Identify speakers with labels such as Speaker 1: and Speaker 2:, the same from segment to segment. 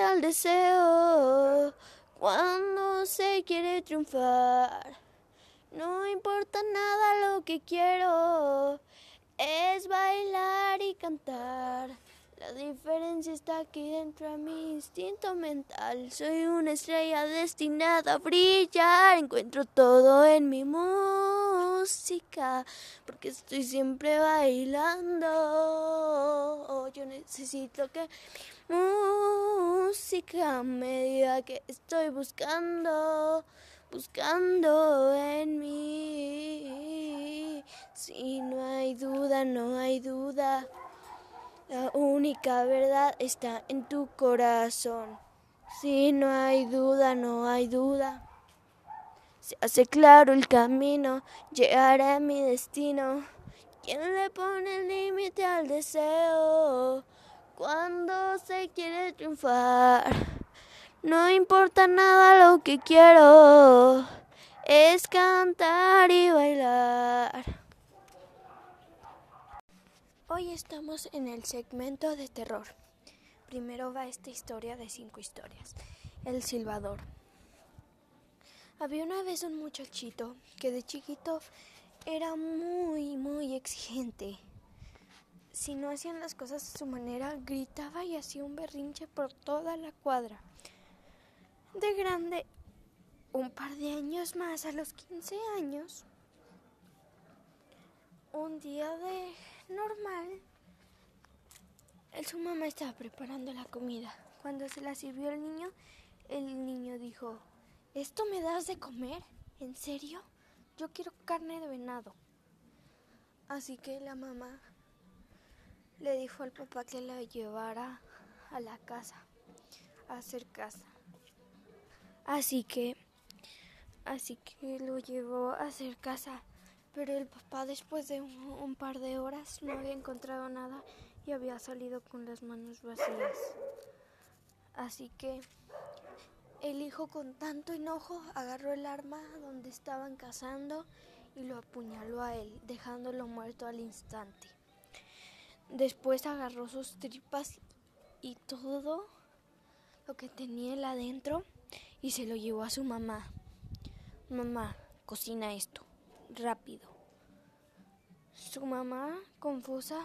Speaker 1: al deseo cuando se quiere triunfar. No importa nada lo que quiero, es bailar y cantar. La diferencia está aquí dentro de mi instinto mental. Soy una estrella destinada a brillar. Encuentro todo en mi música. Porque estoy siempre bailando. Yo necesito que música me diga que estoy buscando. Buscando en mí. Si no hay duda, no hay duda. La única verdad está en tu corazón. Si no hay duda, no hay duda. Se hace claro el camino, llegaré a mi destino. ¿Quién le pone límite al deseo? Cuando se quiere triunfar. No importa nada lo que quiero. Es cantar y bailar. Hoy estamos en el segmento de terror. Primero va esta historia de cinco historias. El silbador. Había una vez un muchachito que de chiquito era muy, muy exigente. Si no hacían las cosas a su manera, gritaba y hacía un berrinche por toda la cuadra. De grande, un par de años más, a los 15 años, un día de normal, su mamá estaba preparando la comida. Cuando se la sirvió el niño, el niño dijo, ¿esto me das de comer? ¿En serio? Yo quiero carne de venado. Así que la mamá le dijo al papá que la llevara a la casa, a hacer casa. Así que, así que lo llevó a hacer casa. Pero el papá después de un, par de horas no había encontrado nada y había salido con las manos vacías. Así que el hijo con tanto enojo agarró el arma donde estaban cazando y lo apuñaló a él, dejándolo muerto al instante. Después agarró sus tripas y todo lo que tenía él adentro y se lo llevó a su mamá. Mamá, cocina esto rápido. Su mamá, confusa,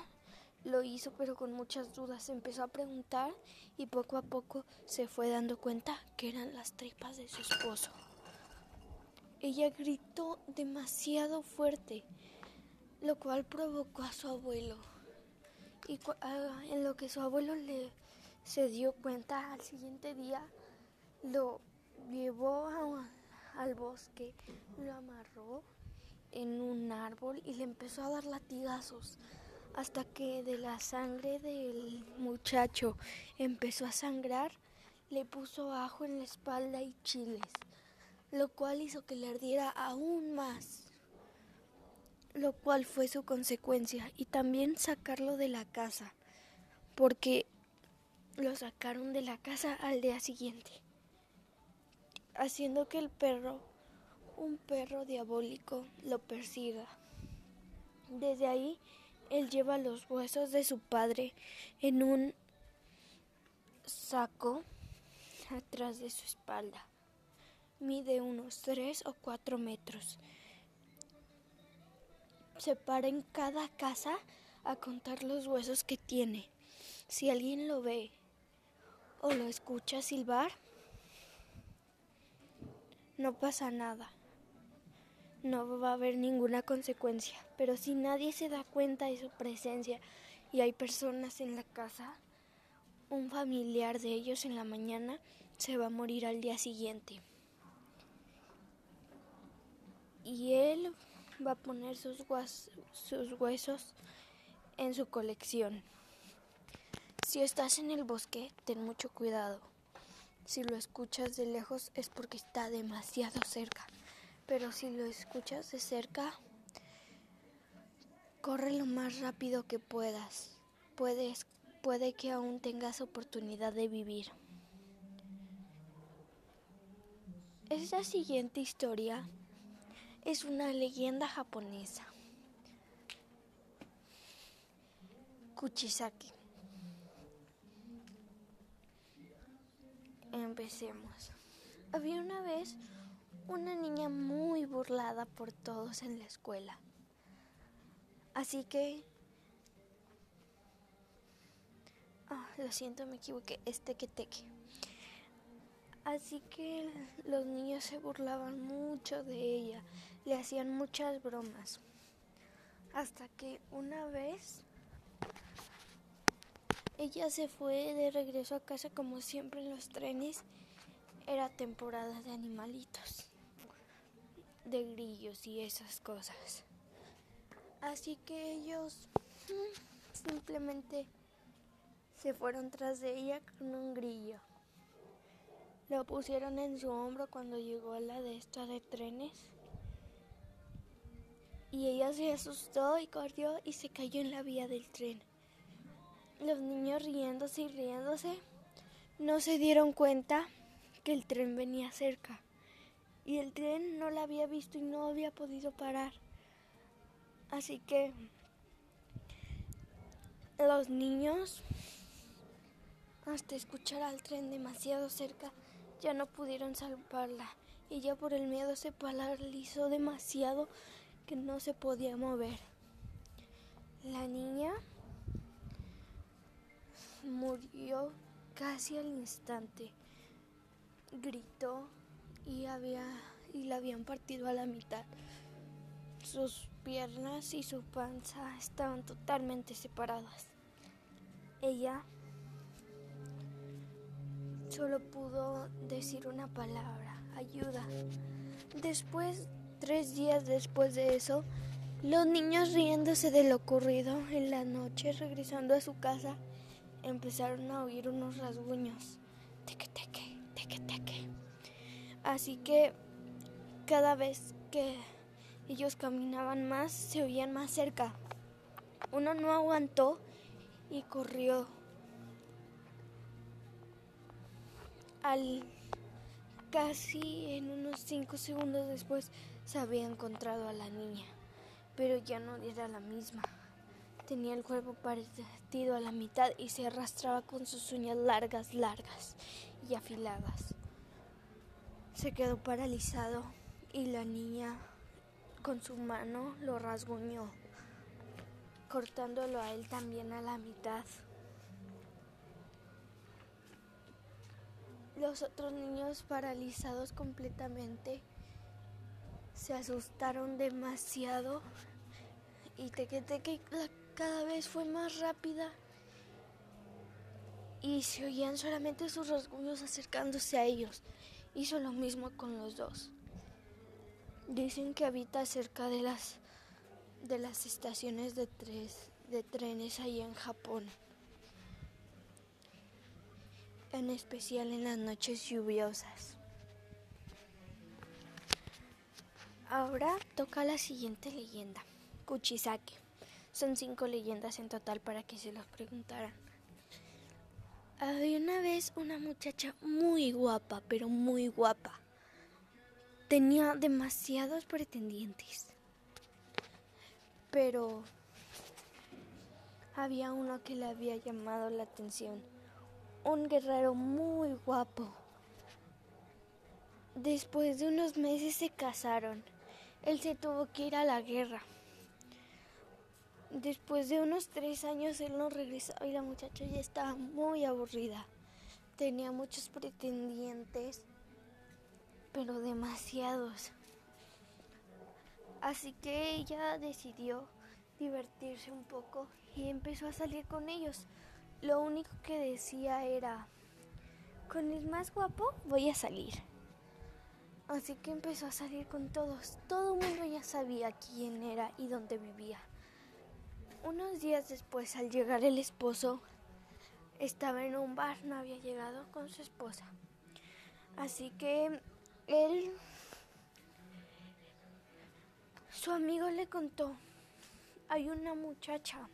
Speaker 1: lo hizo pero con muchas dudas. Empezó a preguntar y poco a poco se fue dando cuenta que eran las tripas de su esposo. Ella gritó demasiado fuerte, lo cual provocó a su abuelo. Y en lo que su abuelo le se dio cuenta al siguiente día, lo llevó al bosque, lo amarró en un árbol y le empezó a dar latigazos hasta que de la sangre del muchacho empezó a sangrar, le puso ajo en la espalda y chiles, lo cual hizo que le ardiera aún más, lo cual fue su consecuencia, y también sacarlo de la casa, porque lo sacaron de la casa al día siguiente, haciendo que el perro un perro diabólico lo persiga. Desde ahí, él lleva los huesos de su padre en un saco atrás de su espalda. Mide unos tres o cuatro metros. Se para en cada casa a contar los huesos que tiene. Si alguien lo ve o lo escucha silbar, no pasa nada no va a haber ninguna consecuencia. Pero si nadie se da cuenta de su presencia y hay personas en la casa, un familiar de ellos en la mañana se va a morir al día siguiente. Y él va a poner sus, sus huesos en su colección. Si estás en el bosque, ten mucho cuidado. Si lo escuchas de lejos es porque está demasiado cerca pero si lo escuchas de cerca, corre lo más rápido que puedas. Puedes, puede que aún tengas oportunidad de vivir. Esta siguiente historia es una leyenda japonesa. Kuchisaki. empecemos. Había una vez una niña muy burlada por todos en la escuela. Así que... Ah, lo siento, me equivoqué. Es teque teque. Así que los niños se burlaban mucho de ella, le hacían muchas bromas. Hasta que una vez ella se fue de regreso a casa como siempre en los trenes. Era temporada de animalitos, de grillos y esas cosas. Así que ellos mm, simplemente se fueron tras de ella con un grillo. Lo pusieron en su hombro cuando llegó a la de esta de trenes. Y ella se asustó y corrió y se cayó en la vía del tren. Los niños riéndose y riéndose no se dieron cuenta que el tren venía cerca. Y el tren no la había visto y no había podido parar. Así que los niños, hasta escuchar al tren demasiado cerca, ya no pudieron salvarla. Ella por el miedo se paralizó demasiado que no se podía mover. La niña murió casi al instante. Gritó y había y la habían partido a la mitad. Sus piernas y su panza estaban totalmente separadas. Ella solo pudo decir una palabra, ayuda. Después, tres días después de eso, los niños riéndose de lo ocurrido en la noche, regresando a su casa, empezaron a oír unos rasguños. Teque, teque, teque, teque. Así que cada vez que ellos caminaban más, se oían más cerca. Uno no aguantó y corrió Al casi en unos cinco segundos después se había encontrado a la niña, pero ya no era la misma. Tenía el cuerpo partido a la mitad y se arrastraba con sus uñas largas, largas y afiladas. Se quedó paralizado y la niña con su mano lo rasguñó, cortándolo a él también a la mitad. Los otros niños paralizados completamente se asustaron demasiado y Teque Teque cada vez fue más rápida y se oían solamente sus rasguños acercándose a ellos. Hizo lo mismo con los dos. Dicen que habita cerca de las de las estaciones de, tres, de trenes ahí en Japón en especial en las noches lluviosas. Ahora toca la siguiente leyenda, Kuchisake. Son cinco leyendas en total para que se los preguntaran. Había una vez una muchacha muy guapa, pero muy guapa. Tenía demasiados pretendientes. Pero había uno que le había llamado la atención un guerrero muy guapo. Después de unos meses se casaron. Él se tuvo que ir a la guerra. Después de unos tres años él no regresó y la muchacha ya estaba muy aburrida. Tenía muchos pretendientes, pero demasiados. Así que ella decidió divertirse un poco y empezó a salir con ellos. Lo único que decía era, con el más guapo voy a salir. Así que empezó a salir con todos. Todo el mundo ya sabía quién era y dónde vivía. Unos días después, al llegar el esposo, estaba en un bar, no había llegado con su esposa. Así que él, su amigo le contó, hay una muchacha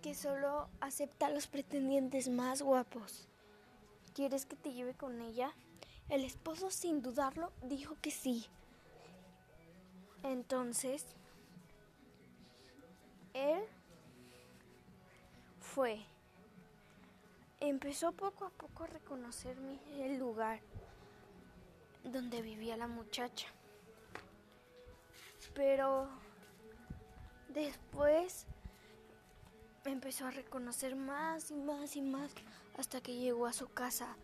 Speaker 1: que solo acepta a los pretendientes más guapos. ¿Quieres que te lleve con ella? El esposo, sin dudarlo, dijo que sí. Entonces, él fue. empezó poco a poco a reconocer el lugar donde vivía la muchacha. Pero después empezó a reconocer más y más y más hasta que llegó a su casa.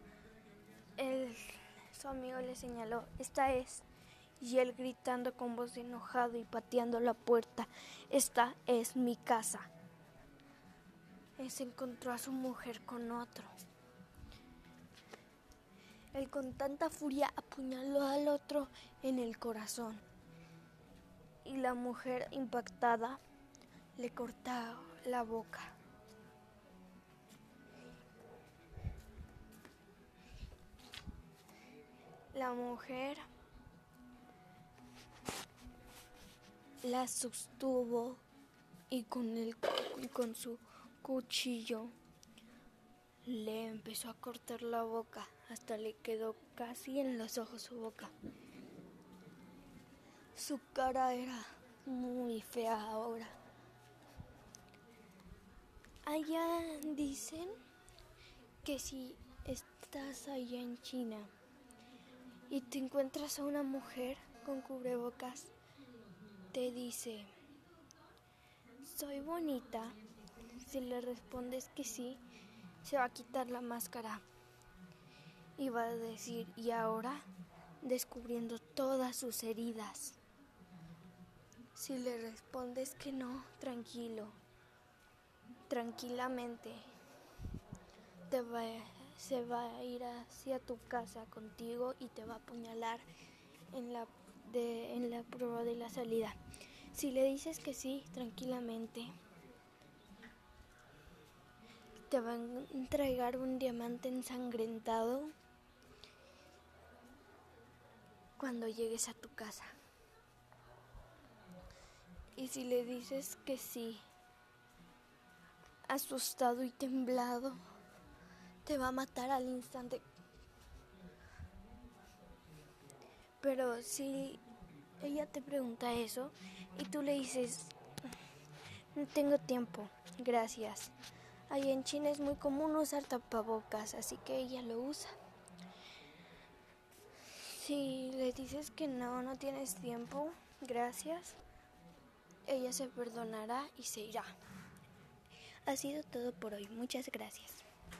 Speaker 1: su amigo le señaló, esta es. Y él gritando con voz enojado y pateando la puerta, esta es mi casa. Él se encontró a su mujer con otro. Él con tanta furia apuñaló al otro en el corazón. Y la mujer impactada le cortó la boca. La mujer la sostuvo y con, el, y con su cuchillo le empezó a cortar la boca hasta le quedó casi en los ojos su boca. Su cara era muy fea ahora. Allá dicen que si estás allá en China y te encuentras a una mujer con cubrebocas, te dice, soy bonita. Si le respondes que sí, se va a quitar la máscara y va a decir, y ahora descubriendo todas sus heridas. Si le respondes que no, tranquilo, tranquilamente, te va, se va a ir hacia tu casa contigo y te va a apuñalar en la, de, en la prueba de la salida. Si le dices que sí, tranquilamente, te va a entregar un diamante ensangrentado cuando llegues a tu casa. Y si le dices que sí, asustado y temblado, te va a matar al instante. Pero si ella te pregunta eso y tú le dices, no tengo tiempo, gracias. Ahí en China es muy común usar tapabocas, así que ella lo usa. Si le dices que no, no tienes tiempo, gracias ella se perdonará y se irá. Ha sido todo por hoy. Muchas gracias.